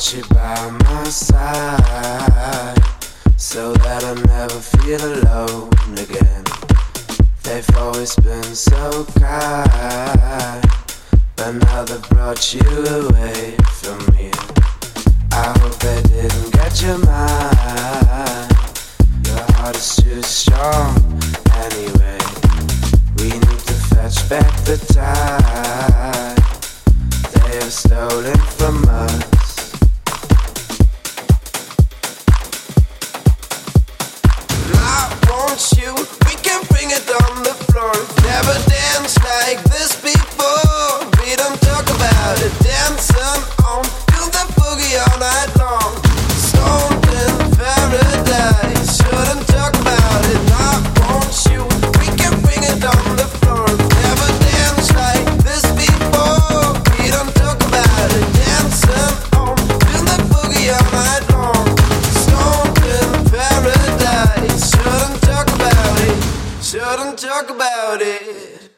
want you by my side so that I never feel alone again. They've always been so kind, but now they brought you away from me. I hope they didn't get your mind. Your heart is too strong anyway. We need to fetch back the time they have stolen from us. talk about it.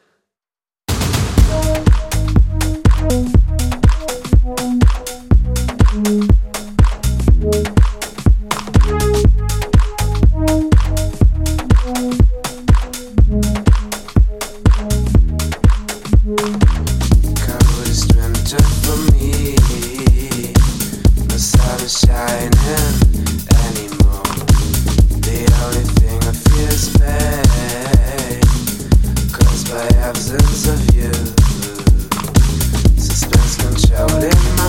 Suspense controlling my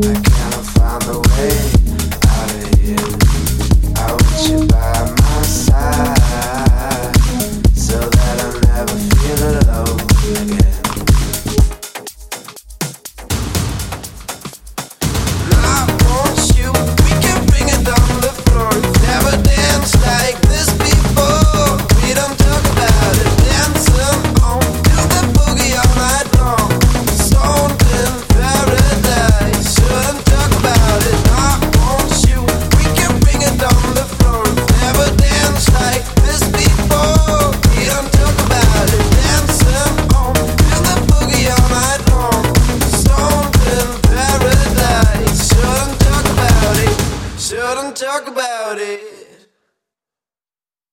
mind. talk about it.